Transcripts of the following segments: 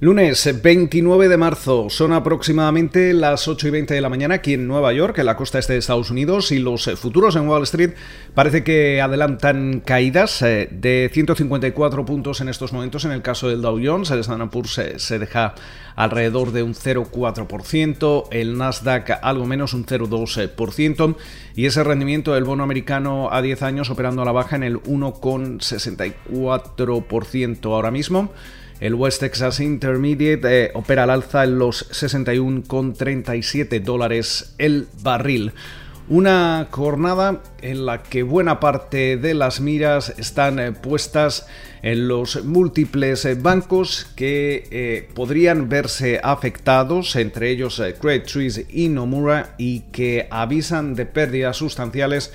Lunes 29 de marzo, son aproximadamente las 8 y 20 de la mañana aquí en Nueva York, en la costa este de Estados Unidos, y los futuros en Wall Street parece que adelantan caídas eh, de 154 puntos en estos momentos. En el caso del Dow Jones, el Standard Poor's se deja alrededor de un 0,4%, el Nasdaq algo menos un 0,2%, y ese rendimiento del bono americano a 10 años operando a la baja en el 1,64% ahora mismo. El West Texas Intermediate eh, opera al alza en los 61,37 dólares el barril. Una jornada en la que buena parte de las miras están eh, puestas en los múltiples eh, bancos que podrían verse afectados, entre ellos Credit Suisse y Nomura, y que avisan de pérdidas sustanciales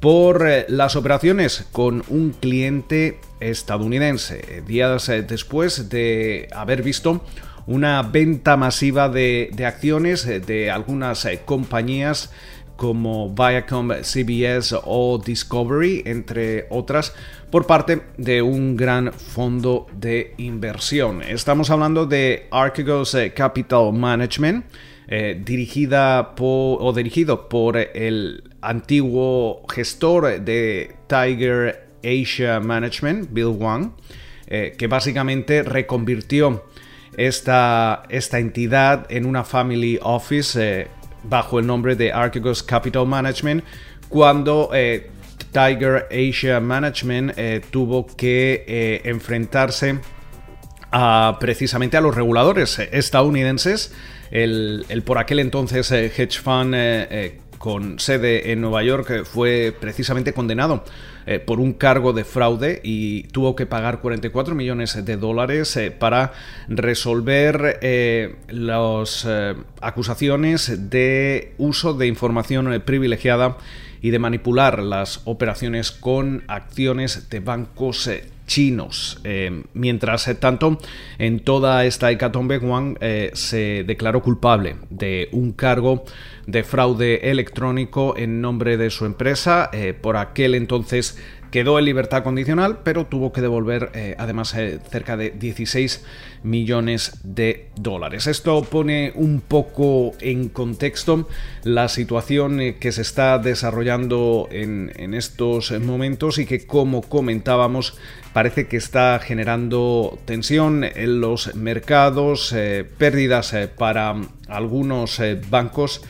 por eh, las operaciones con un cliente estadounidense, días eh, después de haber visto una venta masiva de, acciones eh, de algunas compañías como Viacom, CBS o Discovery, entre otras, por parte de un gran fondo de inversión. Estamos hablando de Archegos Capital Management, dirigida por, o dirigido por el antiguo gestor de Tiger Asia Management, Bill Wang, eh, que básicamente reconvirtió esta, esta, entidad en una family office eh, bajo el nombre de Archegos Capital Management cuando eh, Tiger Asia Management tuvo que enfrentarse precisamente a los reguladores estadounidenses. El, el por aquel entonces hedge fund con sede en Nueva York, fue precisamente condenado eh, por un cargo de fraude y tuvo que pagar 44 millones de dólares eh, para resolver eh, las acusaciones de uso de información privilegiada y de manipular las operaciones con acciones de bancos chinos. mientras tanto, en toda esta hecatombe, Wang se declaró culpable de un cargo de fraude electrónico en nombre de su empresa. Eh, por aquel entonces quedó en libertad condicional, pero tuvo que devolver eh, además eh, cerca de 16 millones de dólares. Esto pone un poco en contexto la situación que se está desarrollando en, en estos momentos y que, como comentábamos, parece que está generando tensión en los mercados, pérdidas para algunos bancos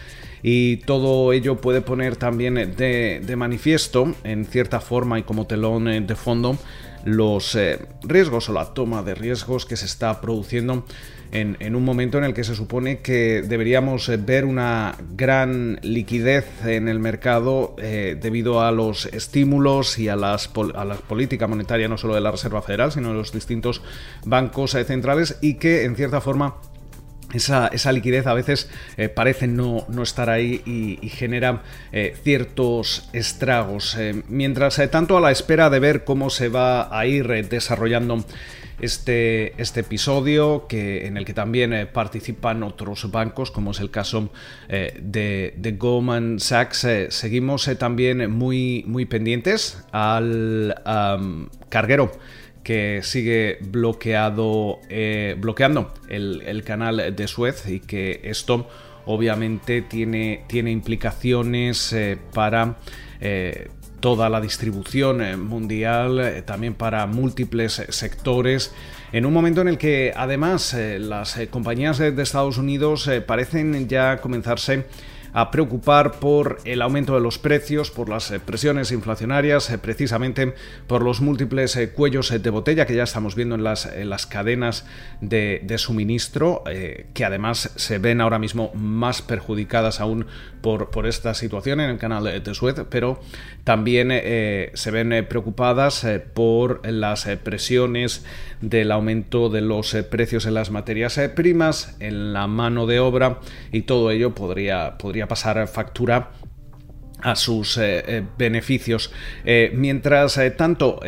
y todo ello puede poner también de, manifiesto, en cierta forma y como telón eh, de fondo, los eh, riesgos o la toma de riesgos que se está produciendo en, un momento en el que se supone que deberíamos eh, ver una gran liquidez en el mercado debido a los estímulos y a, las, a la política monetaria no solo de la Reserva Federal, sino de los distintos bancos centrales y que en cierta forma esa, liquidez a veces eh, parece no, estar ahí y, genera eh, ciertos estragos. Eh, mientras tanto, a la espera de ver cómo se va a ir desarrollando este, este episodio, que, en el que también participan otros bancos, como es el caso de, de, Goldman Sachs, seguimos también muy, muy pendientes al carguero que sigue bloqueado, eh, bloqueando el, canal de Suez y que esto obviamente tiene, tiene implicaciones eh, para eh, toda la distribución mundial, también para múltiples sectores, en un momento en el que además las compañías de Estados Unidos parecen ya comenzarse a preocupar por el aumento de los precios, por las eh, presiones inflacionarias, eh, precisamente por los múltiples eh, cuellos de botella que ya estamos viendo en las, las cadenas de, suministro, que además se ven ahora mismo más perjudicadas aún por, por esta situación en el canal de Suez, pero también se ven preocupadas por las presiones del aumento de los precios en las materias primas, en la mano de obra y todo ello podría, podría pasar factura a sus eh, eh, beneficios. Eh, mientras tanto,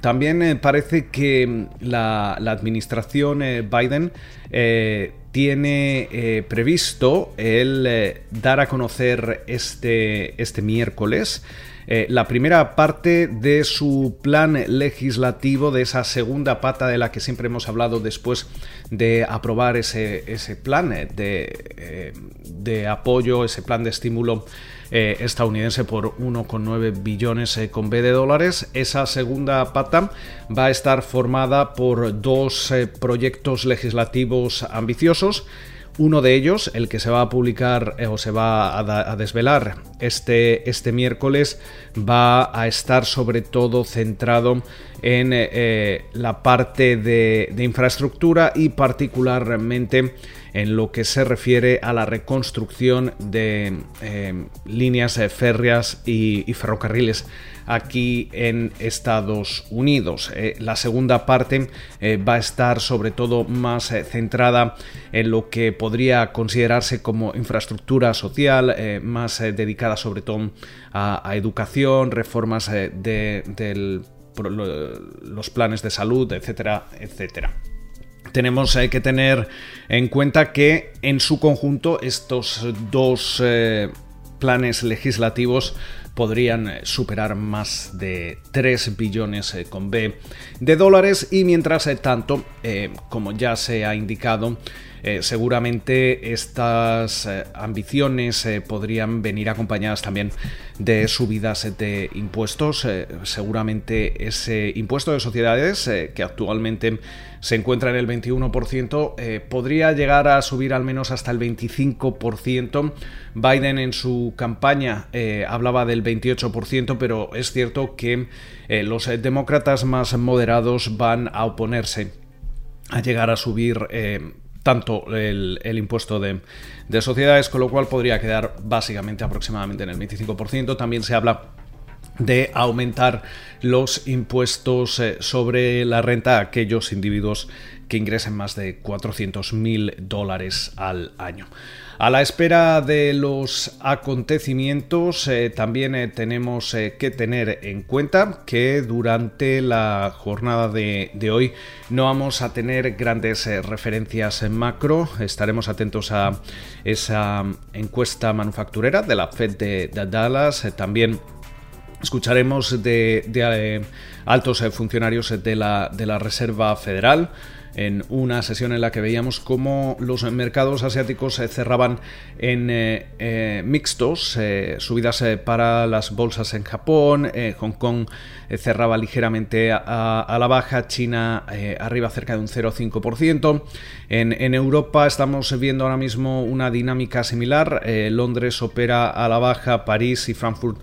también parece que la, administración Biden tiene previsto el dar a conocer este, este miércoles la primera parte de su plan legislativo, de esa segunda pata de la que siempre hemos hablado después de aprobar ese, plan de, de apoyo, ese plan de estímulo eh, estadounidense por 1,9 billones eh, con B de dólares. Esa segunda pata va a estar formada por dos eh, proyectos legislativos ambiciosos. Uno de ellos, el que se va a publicar o se va a, desvelar este, este, miércoles, va a estar sobre todo centrado en la parte de, infraestructura y particularmente en lo que se refiere a la reconstrucción de eh, líneas eh, férreas y, ferrocarriles aquí en Estados Unidos. Eh, la segunda parte va a estar sobre todo más centrada en lo que podría considerarse como infraestructura social, más dedicada sobre todo a, educación, reformas de los planes de salud, etcétera, etcétera. Tenemos eh, que tener en cuenta que en su conjunto estos dos eh, planes legislativos podrían eh, superar más de 3 billones con B de dólares. Y mientras tanto, como ya se ha indicado, eh, seguramente estas eh, ambiciones eh, podrían venir acompañadas también de subidas de impuestos. seguramente ese impuesto de sociedades, que actualmente se encuentra en el 21%, podría llegar a subir al menos hasta el 25%. Biden en su campaña hablaba del 28%, pero es cierto que los demócratas más moderados van a oponerse a llegar a subir tanto el, impuesto de, sociedades, con lo cual podría quedar básicamente aproximadamente en el 25%. También se habla de aumentar los impuestos eh, sobre la renta a aquellos individuos que ingresen más de 400 mil dólares al año. A la espera de los acontecimientos, eh, también eh, tenemos que tener en cuenta que durante la jornada de, hoy no vamos a tener grandes referencias en macro. Estaremos atentos a esa encuesta manufacturera de la Fed de, Dallas. también escucharemos de, altos funcionarios de la, de la Reserva Federal en una sesión en la que veíamos cómo los mercados asiáticos se cerraban en eh, eh, mixtos, eh, subidas para las bolsas en Japón, Hong Kong cerraba ligeramente a, la baja, China arriba cerca de un 0,5%. En, en, Europa estamos viendo ahora mismo una dinámica similar, Londres opera a la baja, París y Frankfurt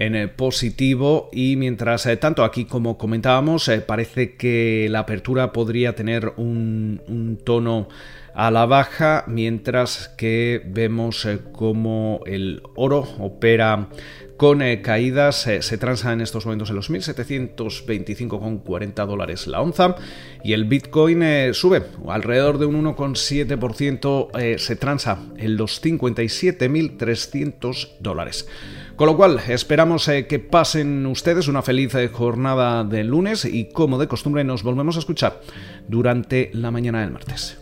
en eh, positivo y mientras eh, tanto aquí como comentábamos eh, parece que la apertura podría tener un, tono a la baja mientras que vemos como el oro opera con caídas, se transa en estos momentos en los 1725,40 dólares la onza y el Bitcoin sube alrededor de un 1,7%, se transa en los 57.300 dólares. Con lo cual, esperamos eh, que pasen ustedes una feliz eh, jornada de lunes y como de costumbre nos volvemos a escuchar durante la mañana del martes.